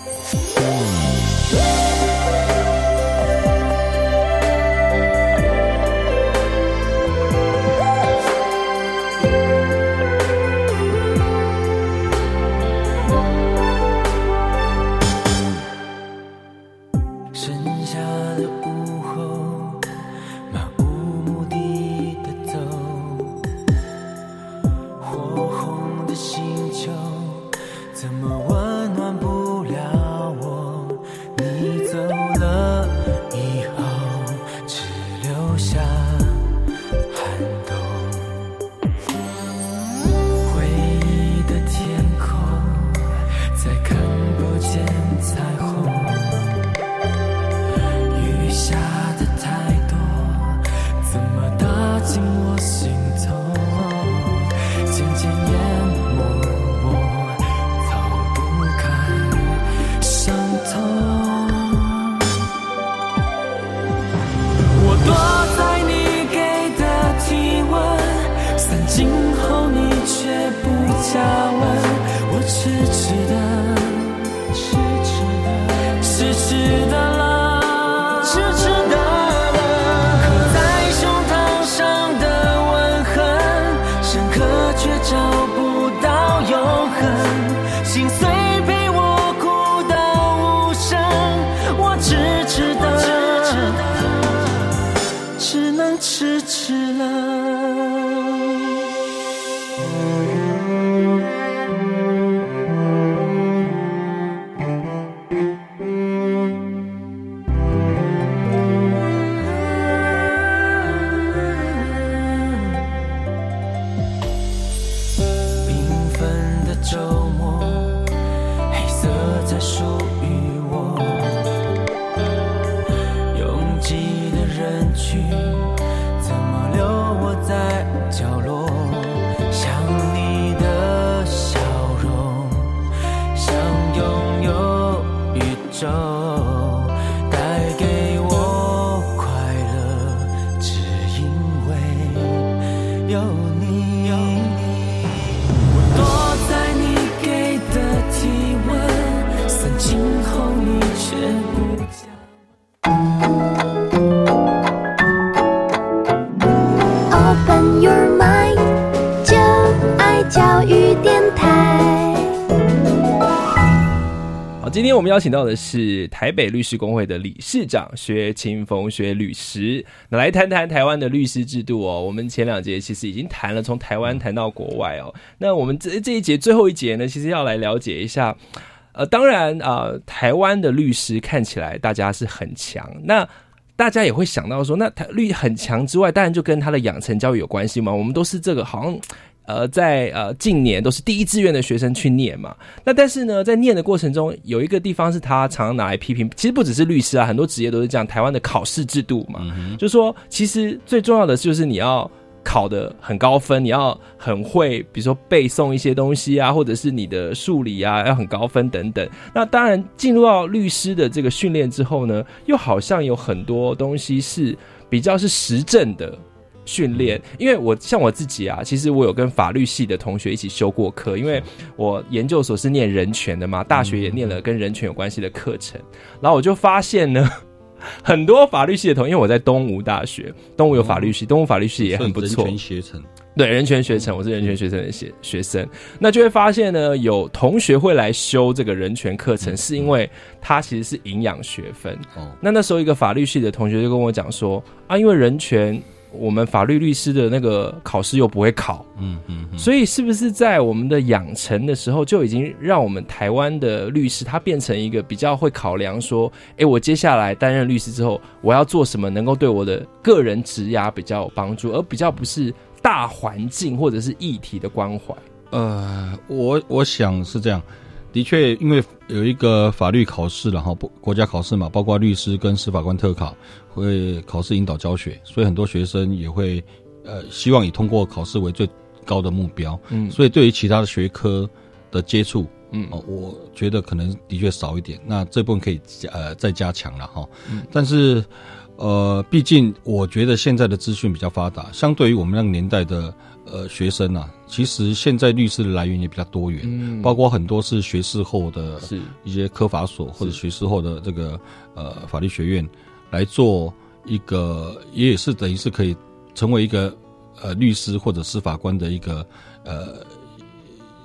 邀请到的是台北律师工会的理事长薛清峰薛律师，那来谈谈台湾的律师制度哦。我们前两节其实已经谈了，从台湾谈到国外哦。那我们这这一节最后一节呢，其实要来了解一下。呃，当然啊，台湾的律师看起来大家是很强，那大家也会想到说，那台律很强之外，当然就跟他的养成教育有关系嘛。我们都是这个好像。呃，在呃近年都是第一志愿的学生去念嘛，那但是呢，在念的过程中，有一个地方是他常常拿来批评，其实不只是律师啊，很多职业都是这样。台湾的考试制度嘛，就说其实最重要的就是你要考的很高分，你要很会，比如说背诵一些东西啊，或者是你的数理啊要很高分等等。那当然进入到律师的这个训练之后呢，又好像有很多东西是比较是实证的。训练，因为我像我自己啊，其实我有跟法律系的同学一起修过课，因为我研究所是念人权的嘛，大学也念了跟人权有关系的课程，然后我就发现呢，(laughs) 很多法律系的同，因为我在东吴大学，东吴有法律系，东吴法律系也很不错，人权学程，对人权学程，我是人权学程的学学生，那就会发现呢，有同学会来修这个人权课程，是因为他其实是营养学分，哦，那那时候一个法律系的同学就跟我讲说啊，因为人权。我们法律律师的那个考试又不会考，嗯嗯，所以是不是在我们的养成的时候就已经让我们台湾的律师他变成一个比较会考量说，哎，我接下来担任律师之后，我要做什么能够对我的个人职涯比较有帮助，而比较不是大环境或者是议题的关怀？呃，我我想是这样。的确，因为有一个法律考试然后国家考试嘛，包括律师跟司法官特考会考试引导教学，所以很多学生也会呃希望以通过考试为最高的目标。嗯，所以对于其他的学科的接触，嗯，我觉得可能的确少一点。那这部分可以呃再加强了哈。嗯，但是呃，毕竟我觉得现在的资讯比较发达，相对于我们那个年代的。呃，学生啊，其实现在律师的来源也比较多元，包括很多是学士后的，是一些科法所或者学士后的这个呃法律学院来做一个，也是等于是可以成为一个呃律师或者司法官的一个呃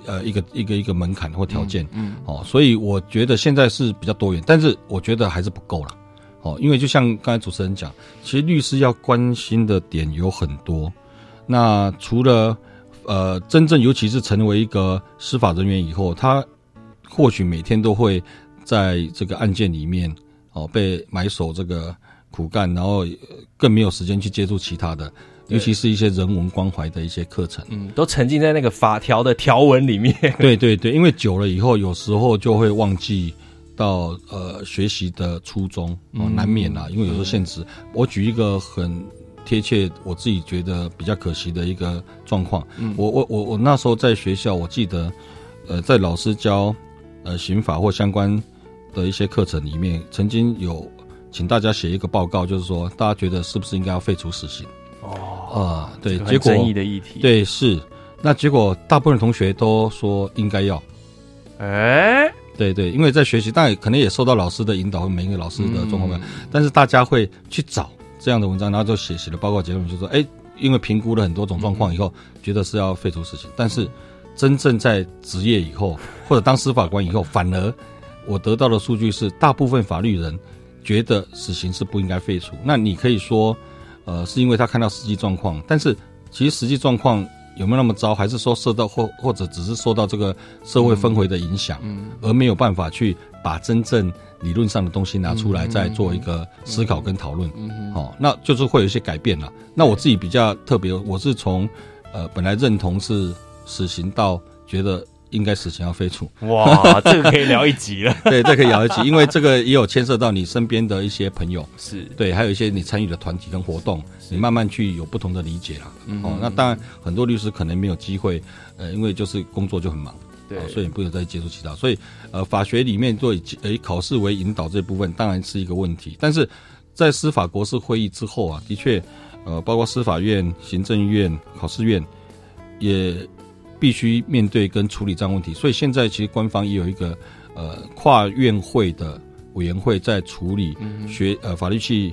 呃一个一个一个门槛或条件，嗯，哦，所以我觉得现在是比较多元，但是我觉得还是不够了，哦，因为就像刚才主持人讲，其实律师要关心的点有很多。那除了，呃，真正尤其是成为一个司法人员以后，他或许每天都会在这个案件里面哦被埋首这个苦干，然后更没有时间去接触其他的，尤其是一些人文关怀的一些课程，嗯，都沉浸在那个法条的条文里面。对对对，因为久了以后，有时候就会忘记到呃学习的初衷哦，难免啊，因为有时候限制。我举一个很。贴切，我自己觉得比较可惜的一个状况。我我我我那时候在学校，我记得，呃，在老师教呃刑法或相关的一些课程里面，曾经有请大家写一个报告，就是说大家觉得是不是应该要废除死刑？哦啊，对，结果争议的议题，对是，那结果大部分同学都说应该要。哎，对对，因为在学习，但可能也受到老师的引导和每一个老师的状况，但是大家会去找。这样的文章，然后就写写了报告结论，就说：哎，因为评估了很多种状况以后，觉得是要废除死刑。但是真正在职业以后，或者当司法官以后，反而我得到的数据是，大部分法律人觉得死刑是不应该废除。那你可以说，呃，是因为他看到实际状况，但是其实实际状况。有没有那么糟？还是说受到或或者只是受到这个社会氛围的影响，而没有办法去把真正理论上的东西拿出来再做一个思考跟讨论？好，那就是会有一些改变了。那我自己比较特别，我是从呃本来认同是死刑到觉得。应该死刑要废除哇，(laughs) 这个可以聊一集了。对，这可以聊一集，因为这个也有牵涉到你身边的一些朋友，是对，还有一些你参与的团体跟活动，你慢慢去有不同的理解了。哦，那当然很多律师可能没有机会，呃，因为就是工作就很忙，对，所以不能再接触其他。所以，呃，法学里面做以以考试为引导这部分当然是一个问题，但是在司法国事会议之后啊，的确，呃，包括司法院、行政院、考试院也。必须面对跟处理这样问题，所以现在其实官方也有一个呃跨院会的委员会在处理学呃法律系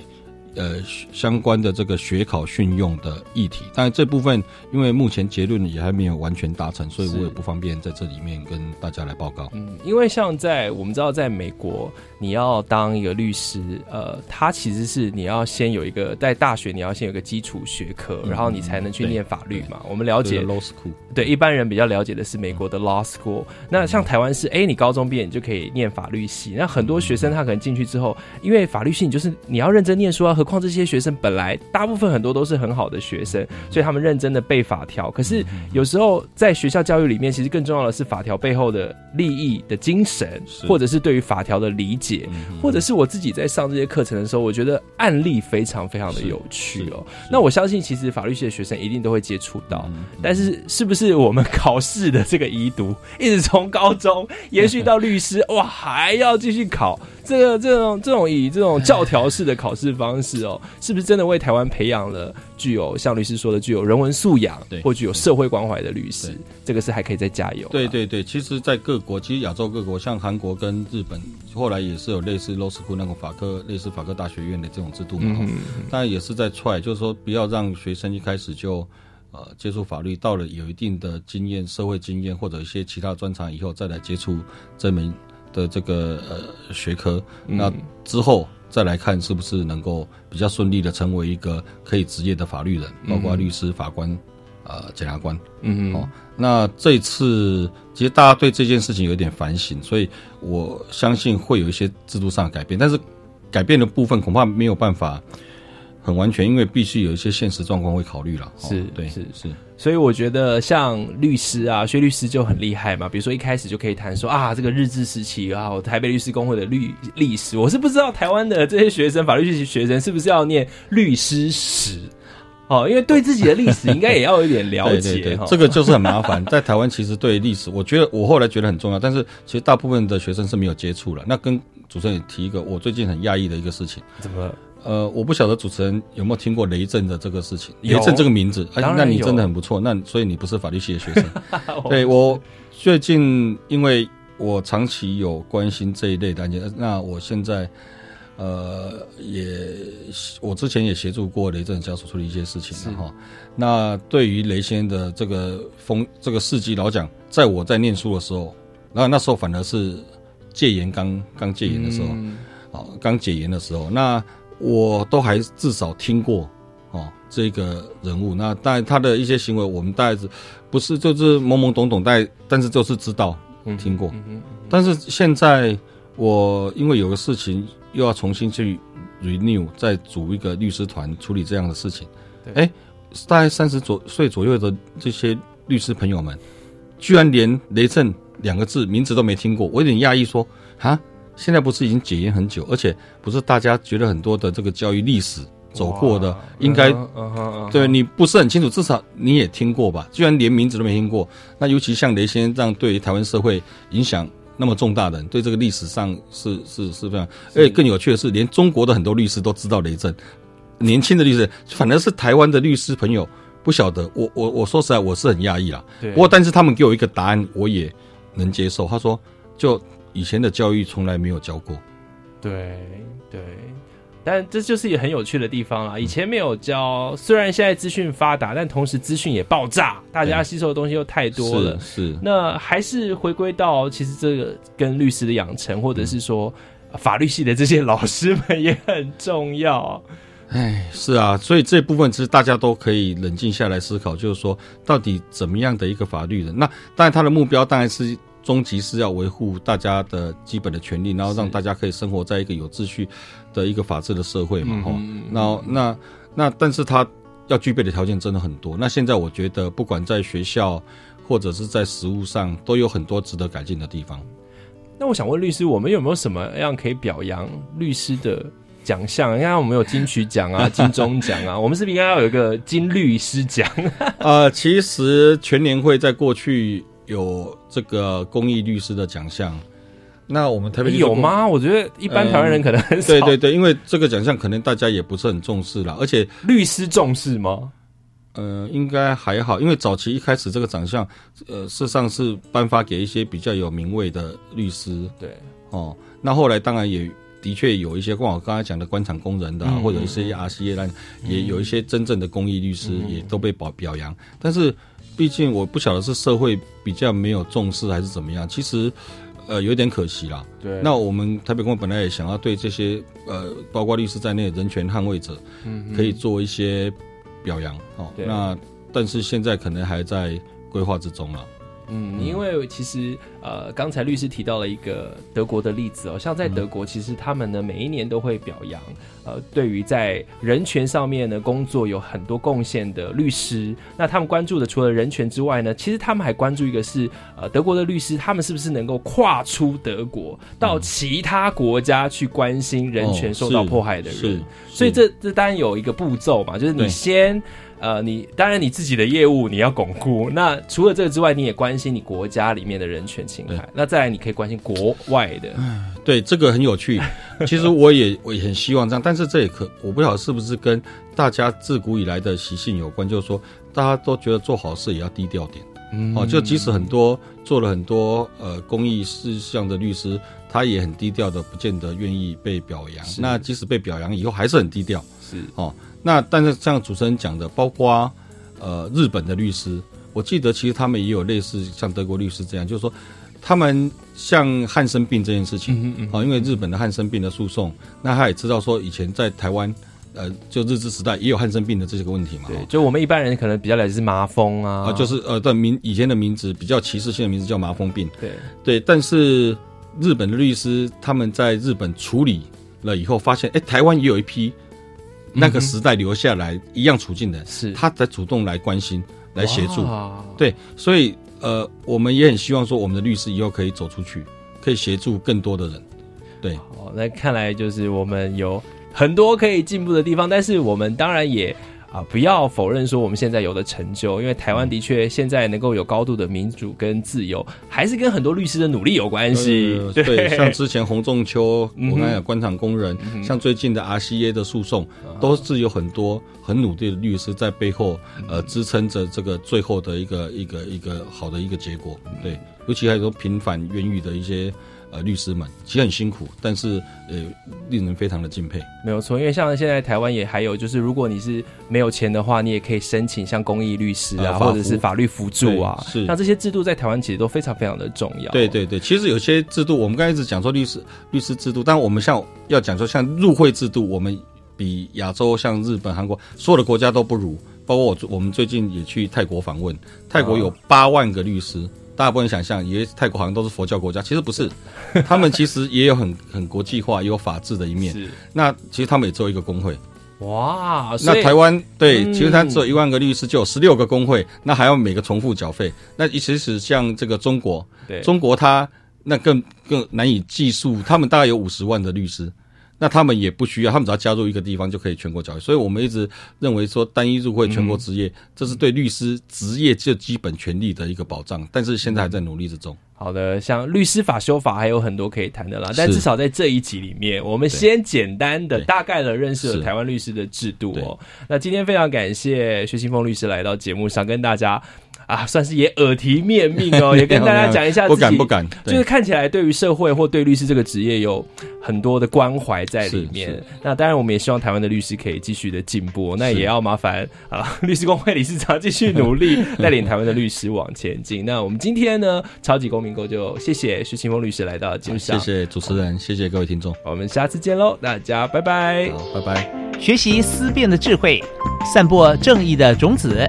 呃相关的这个学考训用的议题。但这部分因为目前结论也还没有完全达成，所以我也不方便在这里面跟大家来报告。嗯，因为像在我们知道，在美国你要当一个律师，呃，他其实是你要先有一个在大学你要先有个基础学科，然后你才能去念法律嘛。我们了解 law school，对一般人比较了解的是美国的 law school。那像台湾是，哎，你高中毕业你就可以念法律系。那很多学生他可能进去之后，因为法律系你就是你要认真念书啊。何况这些学生本来大部分很多都是很好的学生，所以他们认真的背法条。可是有时候在学校教育里面，其实更重要的是法条背后的利益的精神，或者是对于法条的理解，或者是我自己在上这些课程的时候，我觉得案例非常非常的有趣哦。那我相信，其实法律系的学生一定都会接触到。但是，是不是我们考试的这个遗毒，一直从高中 (laughs) 延续到律师，哇，还要继续考？这个这种这种以这种教条式的考试方式哦，是不是真的为台湾培养了具有像律师说的具有人文素养，对或具有社会关怀的律师？这个是还可以再加油。对对对，其实，在各国，其实亚洲各国，像韩国跟日本，后来也是有类似 law school 那种法科，类似法科大学院的这种制度嘛。嗯当然也是在踹，就是说不要让学生一开始就呃接触法律，到了有一定的经验、社会经验或者一些其他专长以后，再来接触这门。的这个呃学科，那之后再来看是不是能够比较顺利的成为一个可以职业的法律人，包括律师、法官、呃检察官。嗯嗯哦，那这次其实大家对这件事情有点反省，所以我相信会有一些制度上的改变，但是改变的部分恐怕没有办法。很完全，因为必须有一些现实状况会考虑了。是对，是是。所以我觉得像律师啊，薛律师就很厉害嘛。比如说一开始就可以谈说啊，这个日治时期啊，台北律师工会的律历史。我是不知道台湾的这些学生，法律系学生是不是要念律师史哦？因为对自己的历史应该也要有一点了解。这个就是很麻烦。在台湾其实对历史，我觉得我后来觉得很重要，但是其实大部分的学生是没有接触了。那跟主持人也提一个，我最近很讶异的一个事情。怎么？呃，我不晓得主持人有没有听过雷震的这个事情。雷震这个名字，哎，那你真的很不错。那所以你不是法律系的学生。(laughs) 对我最近，因为我长期有关心这一类的案件，那我现在呃也，我之前也协助过雷震家属处理一些事情哈。那对于雷先的这个风这个事迹，老蒋，在我在念书的时候，那那时候反而是戒严刚刚戒严的时候，哦，刚解严的时候，那。我都还至少听过哦，这个人物。那但他的一些行为，我们大概是不是就是懵懵懂懂，但但是就是知道听过。但是现在我因为有个事情又要重新去 renew，再组一个律师团处理这样的事情。哎，大概三十左岁左右的这些律师朋友们，居然连雷震两个字名字都没听过，我有点讶异，说啊。现在不是已经解严很久，而且不是大家觉得很多的这个教育历史走过的，应该对你不是很清楚，至少你也听过吧？居然连名字都没听过，那尤其像雷先生这样对于台湾社会影响那么重大的人，对这个历史上是是是非常，而且更有趣的是，连中国的很多律师都知道雷震，年轻的律师，反正是台湾的律师朋友不晓得。我我我说实在，我是很压抑啦。不过，但是他们给我一个答案，我也能接受。他说就。以前的教育从来没有教过，对对，但这就是一个很有趣的地方啦。以前没有教，虽然现在资讯发达，但同时资讯也爆炸，大家吸收的东西又太多了。是，那还是回归到其实这个跟律师的养成，或者是说法律系的这些老师们也很重要。哎，是啊，所以这部分其实大家都可以冷静下来思考，就是说到底怎么样的一个法律人？那当然他的目标当然是。终极是要维护大家的基本的权利，然后让大家可以生活在一个有秩序的一个法治的社会嘛，哈。那那那，但是他要具备的条件真的很多。那现在我觉得，不管在学校或者是在实务上，都有很多值得改进的地方。那我想问律师，我们有没有什么样可以表扬律师的奖项？你看，我们有金曲奖啊、(laughs) 金钟奖啊，我们是不是应该要有一个金律师奖？呃，其实全年会在过去。有这个公益律师的奖项，那我们台北有吗？我觉得一般台湾人可能很少。对对对，因为这个奖项可能大家也不是很重视了，而且律师重视吗？呃，应该还好，因为早期一开始这个奖项，呃，事实上是颁发给一些比较有名位的律师。对，哦，那后来当然也的的确有一些，像我刚才讲的官场工人的、啊，嗯或者一些 RCA 啦，也有一些真正的公益律师也都被表表扬。但是，毕竟我不晓得是社会比较没有重视还是怎么样，其实。呃，有点可惜啦。对那我们台北公会本来也想要对这些呃，包括律师在内的人权捍卫者，嗯可以做一些表扬哦。那但是现在可能还在规划之中了。嗯，因为其实呃，刚才律师提到了一个德国的例子哦，像在德国，其实他们呢每一年都会表扬呃，对于在人权上面呢工作有很多贡献的律师。那他们关注的除了人权之外呢，其实他们还关注一个是呃，德国的律师他们是不是能够跨出德国到其他国家去关心人权受到迫害的人。哦，所以这这当然有一个步骤嘛，就是你先。呃，你当然你自己的业务你要巩固，那除了这个之外，你也关心你国家里面的人权侵害，那再来你可以关心国外的。对，这个很有趣。(laughs) 其实我也我也很希望这样，但是这也可我不晓得是不是跟大家自古以来的习性有关，就是说大家都觉得做好事也要低调点。嗯哦，就即使很多做了很多呃公益事项的律师，他也很低调的，不见得愿意被表扬。那即使被表扬以后，还是很低调。是哦，那但是像主持人讲的，包括呃日本的律师，我记得其实他们也有类似像德国律师这样，就是说他们像汉生病这件事情，嗯哦，因为日本的汉生病的诉讼，那他也知道说以前在台湾。呃，就日治时代也有汉生病的这些个问题嘛？对，就我们一般人可能比较了解是麻风啊，啊，就是呃的名以前的名字比较歧视性的名字叫麻风病。对对，但是日本的律师他们在日本处理了以后，发现哎，台湾也有一批那个时代留下来一样处境的，是他在主动来关心、来协助哇。对，所以呃，我们也很希望说，我们的律师以后可以走出去，可以协助更多的人。对，好，那看来就是我们有很多可以进步的地方，但是我们当然也啊、不要否认说我们现在有的成就，因为台湾的确现在能够有高度的民主跟自由，还是跟很多律师的努力有关系。呃对，像之前洪仲秋，我刚才讲官场工人，像最近的 RCA 的诉讼，都是有很多很努力的律师在背后，呃，支撑着这个最后的一个一个一个好的一个结果。对，尤其还有说平反冤狱的一些呃律师们，其实很辛苦，但是呃，令人非常的敬佩。没有错，因为像现在台湾也还有，就是如果你是没有钱的话，你也可以申请像公益律师啊，呃或者是法律辅助啊，是那这些制度在台湾其实都非常非常的重要。对对对，其实有些制度，我们刚才一直讲说律师律师制度，但我们像要讲说像入会制度，我们比亚洲像日本、韩国所有的国家都不如。包括我我们最近也去泰国访问，泰国有八万个律师，大家不能想象，以为泰国好像都是佛教国家，其实不是，(laughs) 他们其实也有很很国际化，也有法治的一面。是那其实他们也只有一个工会。哇，那台湾对，嗯其实他只有一万个律师，就有十六个工会，那还要每个重复缴费。那其实像这个中国，对中国他那更更难以计数，他们大概有五十万的律师，那他们也不需要，他们只要加入一个地方就可以全国缴易。所以我们一直认为说，单一入会全国职业，这是对律师职业最基本权利的一个保障，但是现在还在努力之中。好的，像律师法修法还有很多可以谈的啦，但至少在这一集里面，我们先简单的、大概的认识了台湾律师的制度哦。那今天非常感谢薛新峰律师来到节目上，跟大家啊，算是也耳提面命哦，(laughs) 也跟大家讲一下自己，不敢不敢就是看起来对于社会或对律师这个职业有很多的关怀在里面。那当然，我们也希望台湾的律师可以继续的进步，那也要麻烦啊律师工会理事长继续努力，带领台湾的律师往前进。那我们今天呢，超级公民购就谢谢徐清峰律师来到节目上，谢谢主持人，谢谢各位听众，我们下次见喽，大家拜拜，好，拜拜。学习思辨的智慧，散播正义的种子。